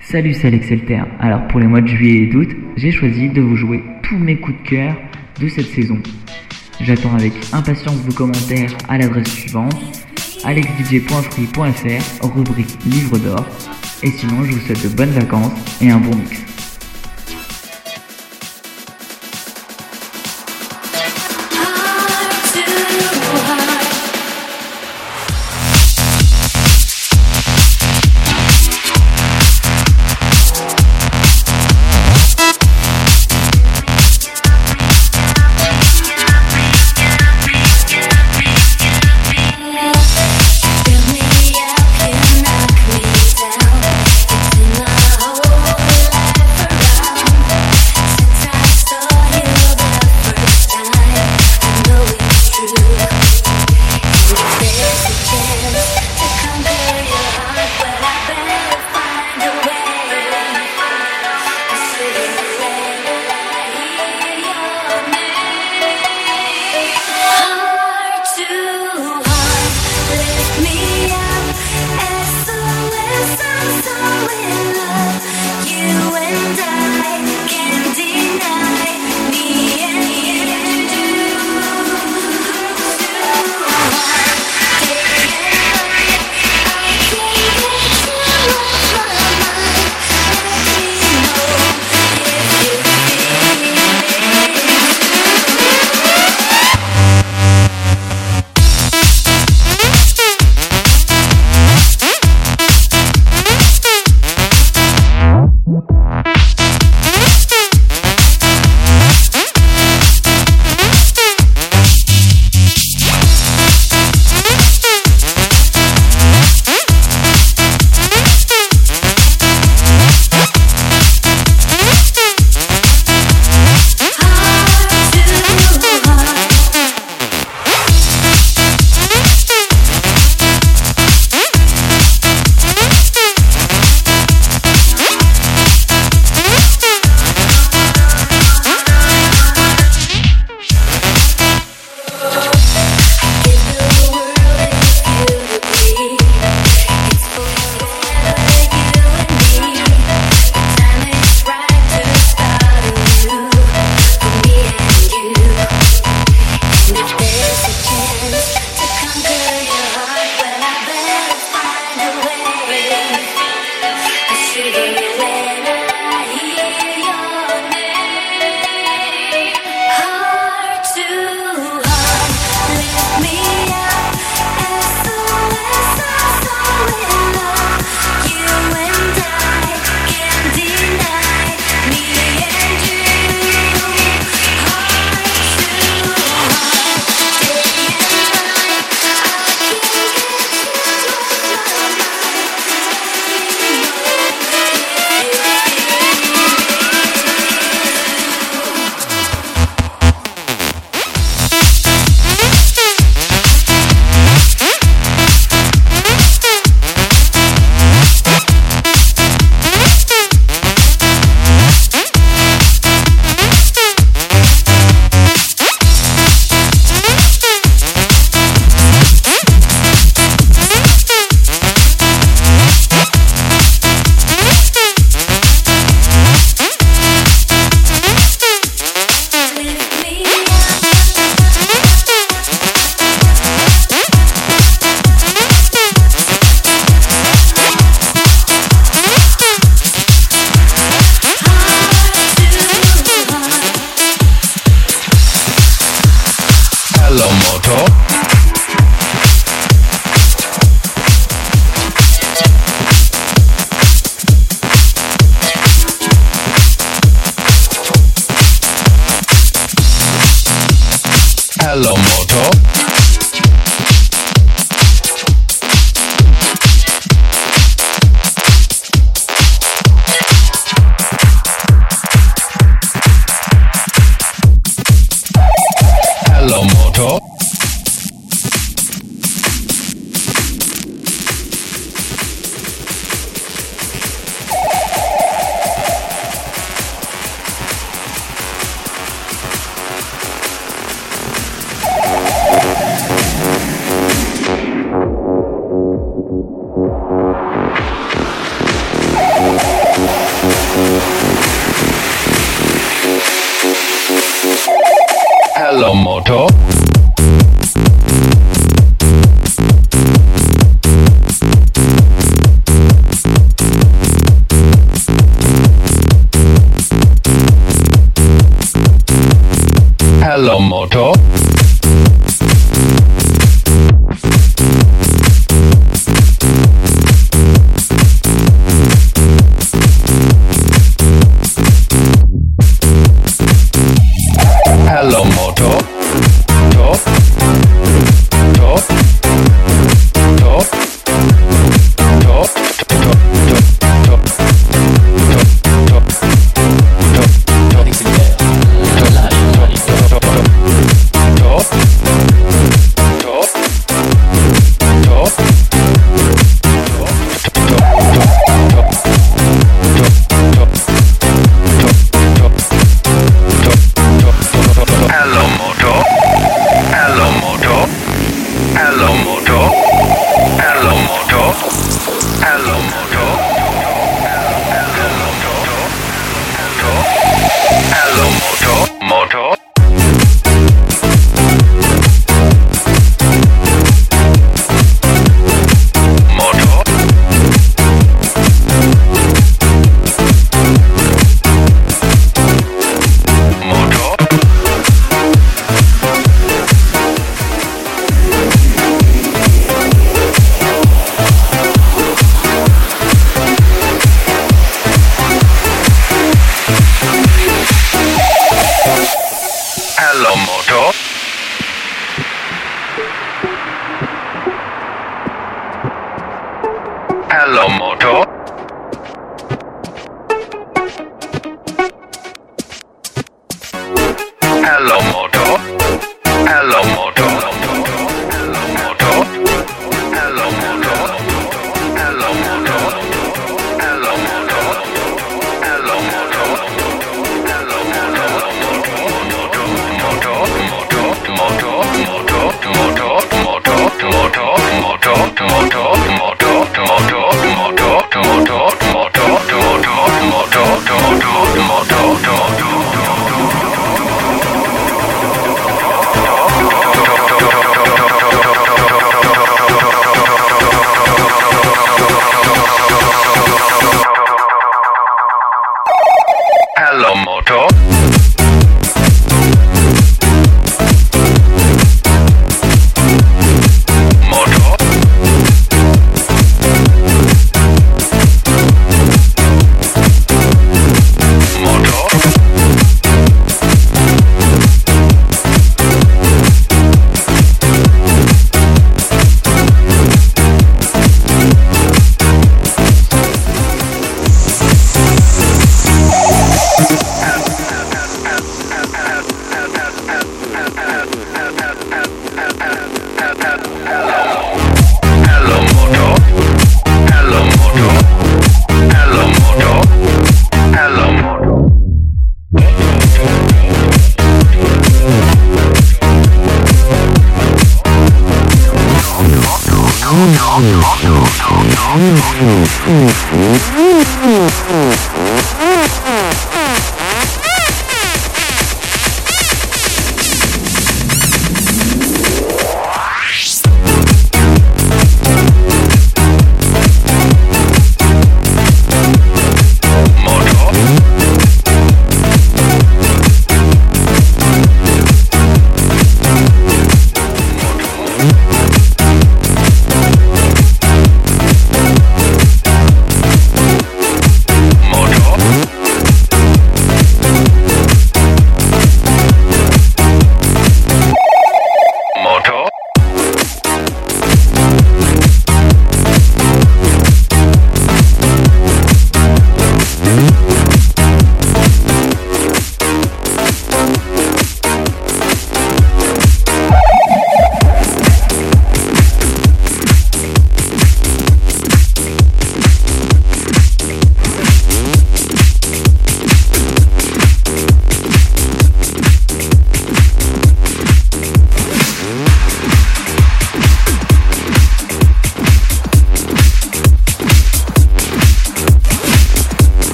Salut, c'est Excelter. Alors pour les mois de juillet et d'août, j'ai choisi de vous jouer tous mes coups de cœur de cette saison. J'attends avec impatience vos commentaires à l'adresse suivante alexdj.free.fr, rubrique livre d'or. Et sinon, je vous souhaite de bonnes vacances et un bon mix.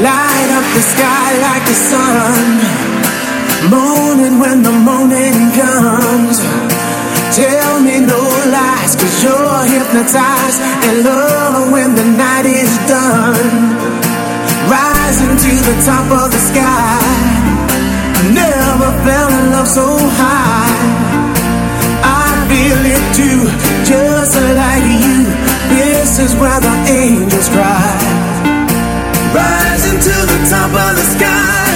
Light up the sky like the sun. Morning when the morning comes. Tell me no lies, cause you're hypnotized. And love when the night is done. Rising to the top of the sky. Never fell in love so high. I feel it too, just like you this is where the angels cry. Rising to the top of the sky.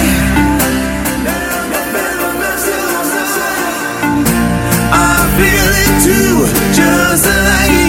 I feel it too, just like.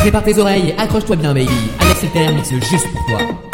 Prépare tes oreilles, accroche-toi bien, baby. Alex Alter mixe juste pour toi.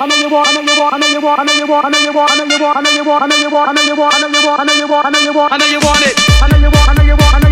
I know you want it.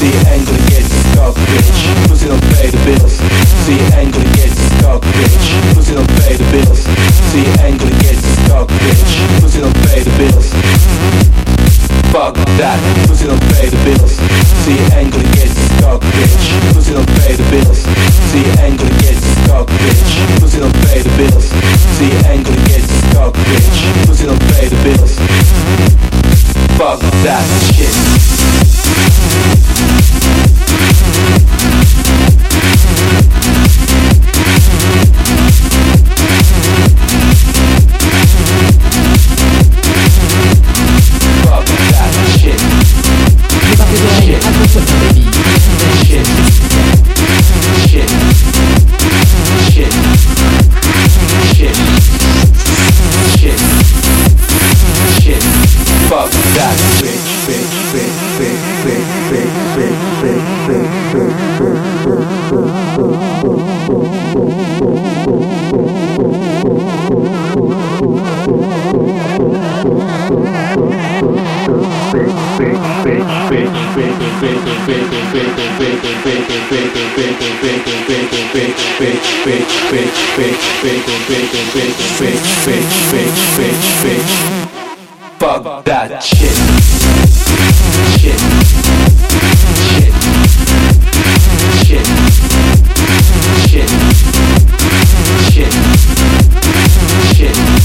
See angry gets stuck, bitch. Pay the bills. See stuck, bitch. Pay the bills. See stuck, bitch. Pay the bills. Fuck that. Pay the bills. See stuck, bitch. Pay the bills. See stuck, bitch. Pay the bills. See gets stuck, bitch. Pussy don't pay the bills. Fuck that shit. Fuck that shit. Shit. Shit. Shit. Shit. Shit. Shit.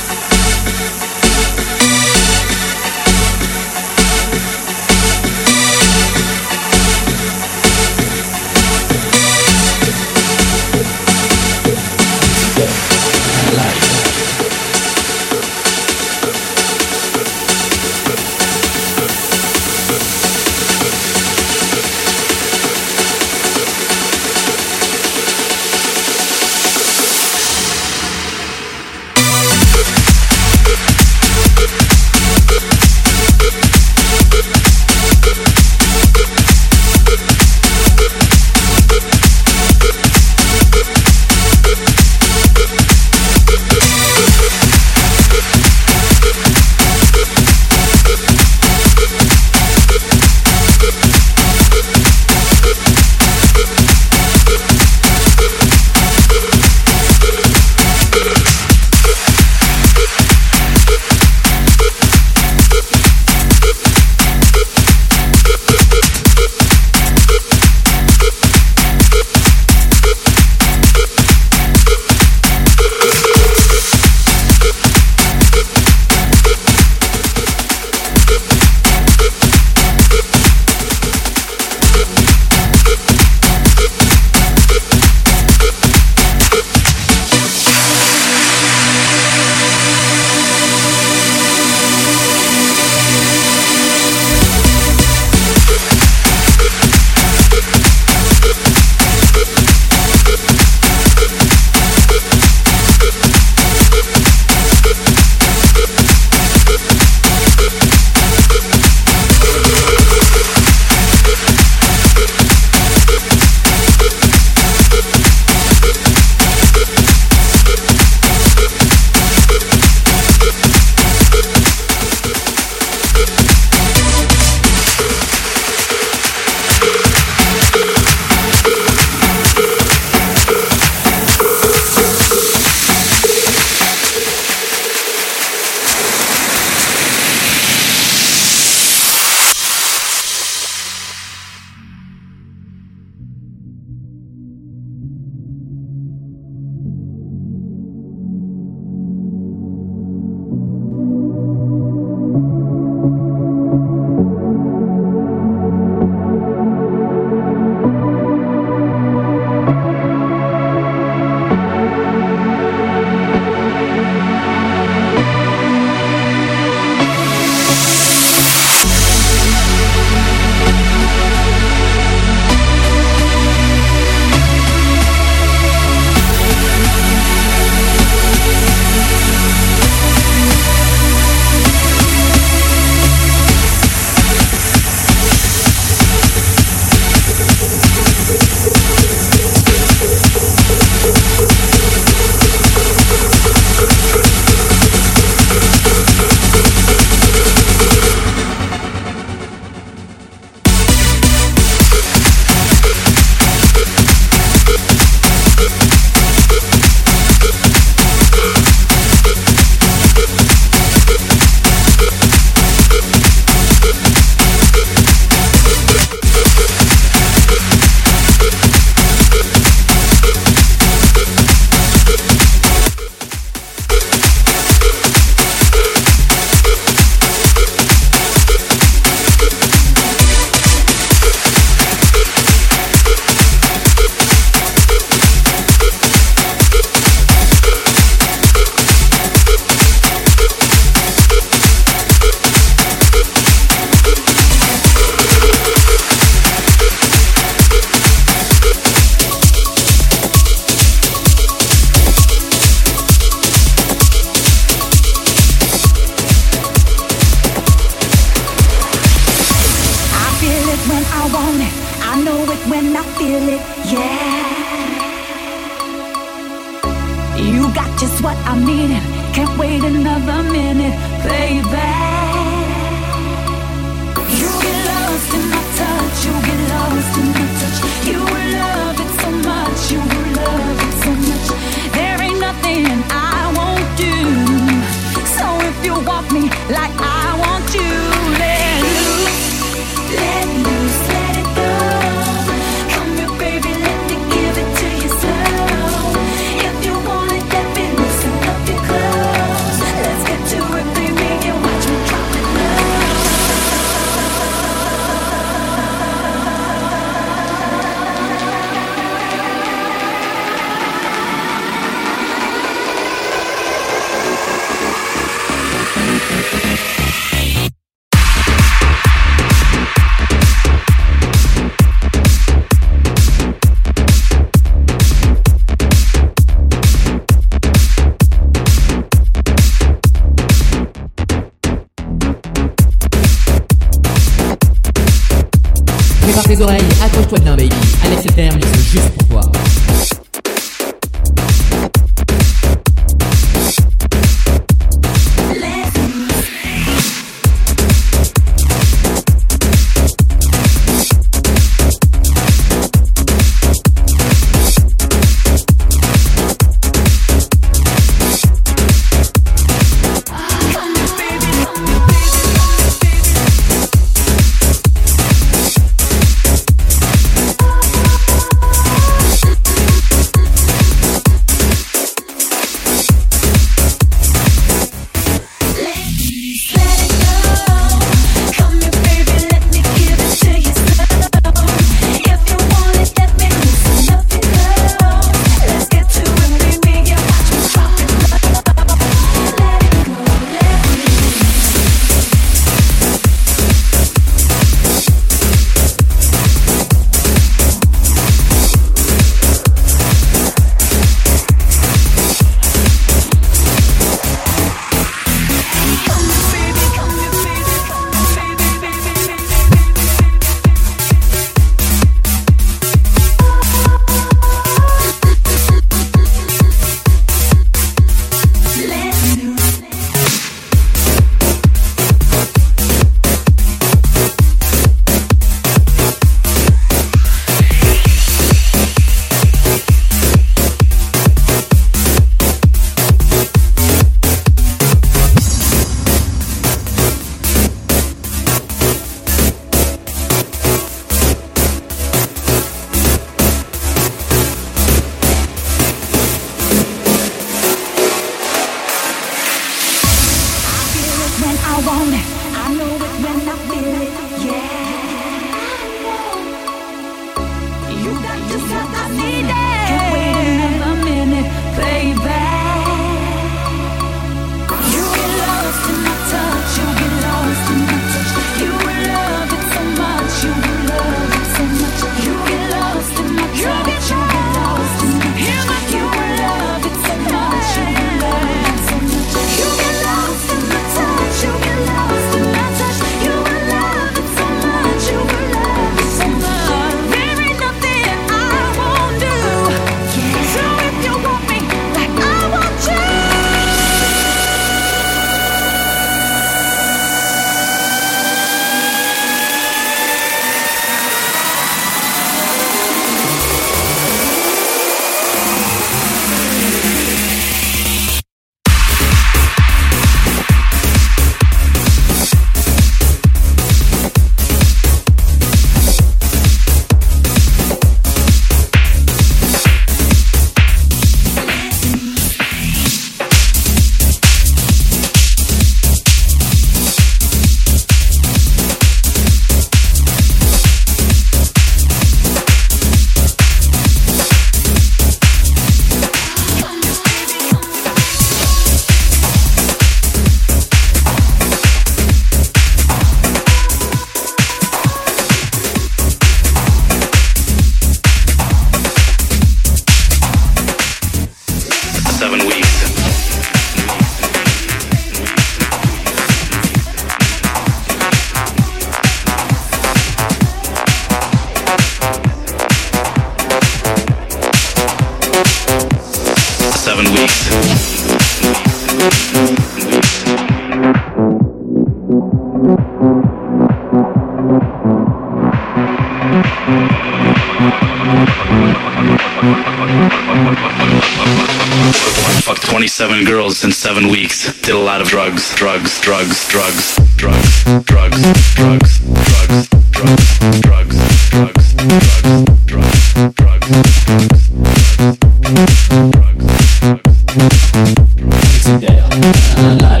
Down.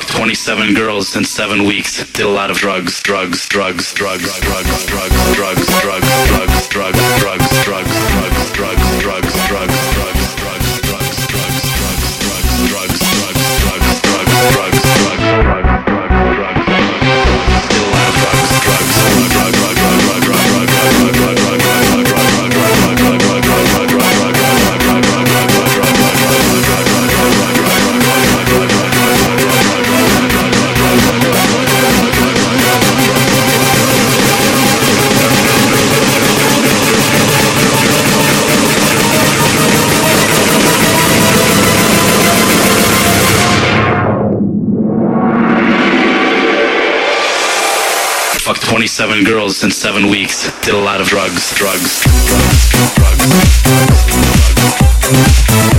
fucked 27 girls in seven weeks. Did a lot of drugs, drugs, drugs, drugs, drugs, drugs, drugs, drugs, drugs, drugs, drugs, drugs, drugs, drugs, drugs, drugs. seven girls in seven weeks. Did a lot of drugs, drugs, drugs, drugs, drugs. drugs, drugs.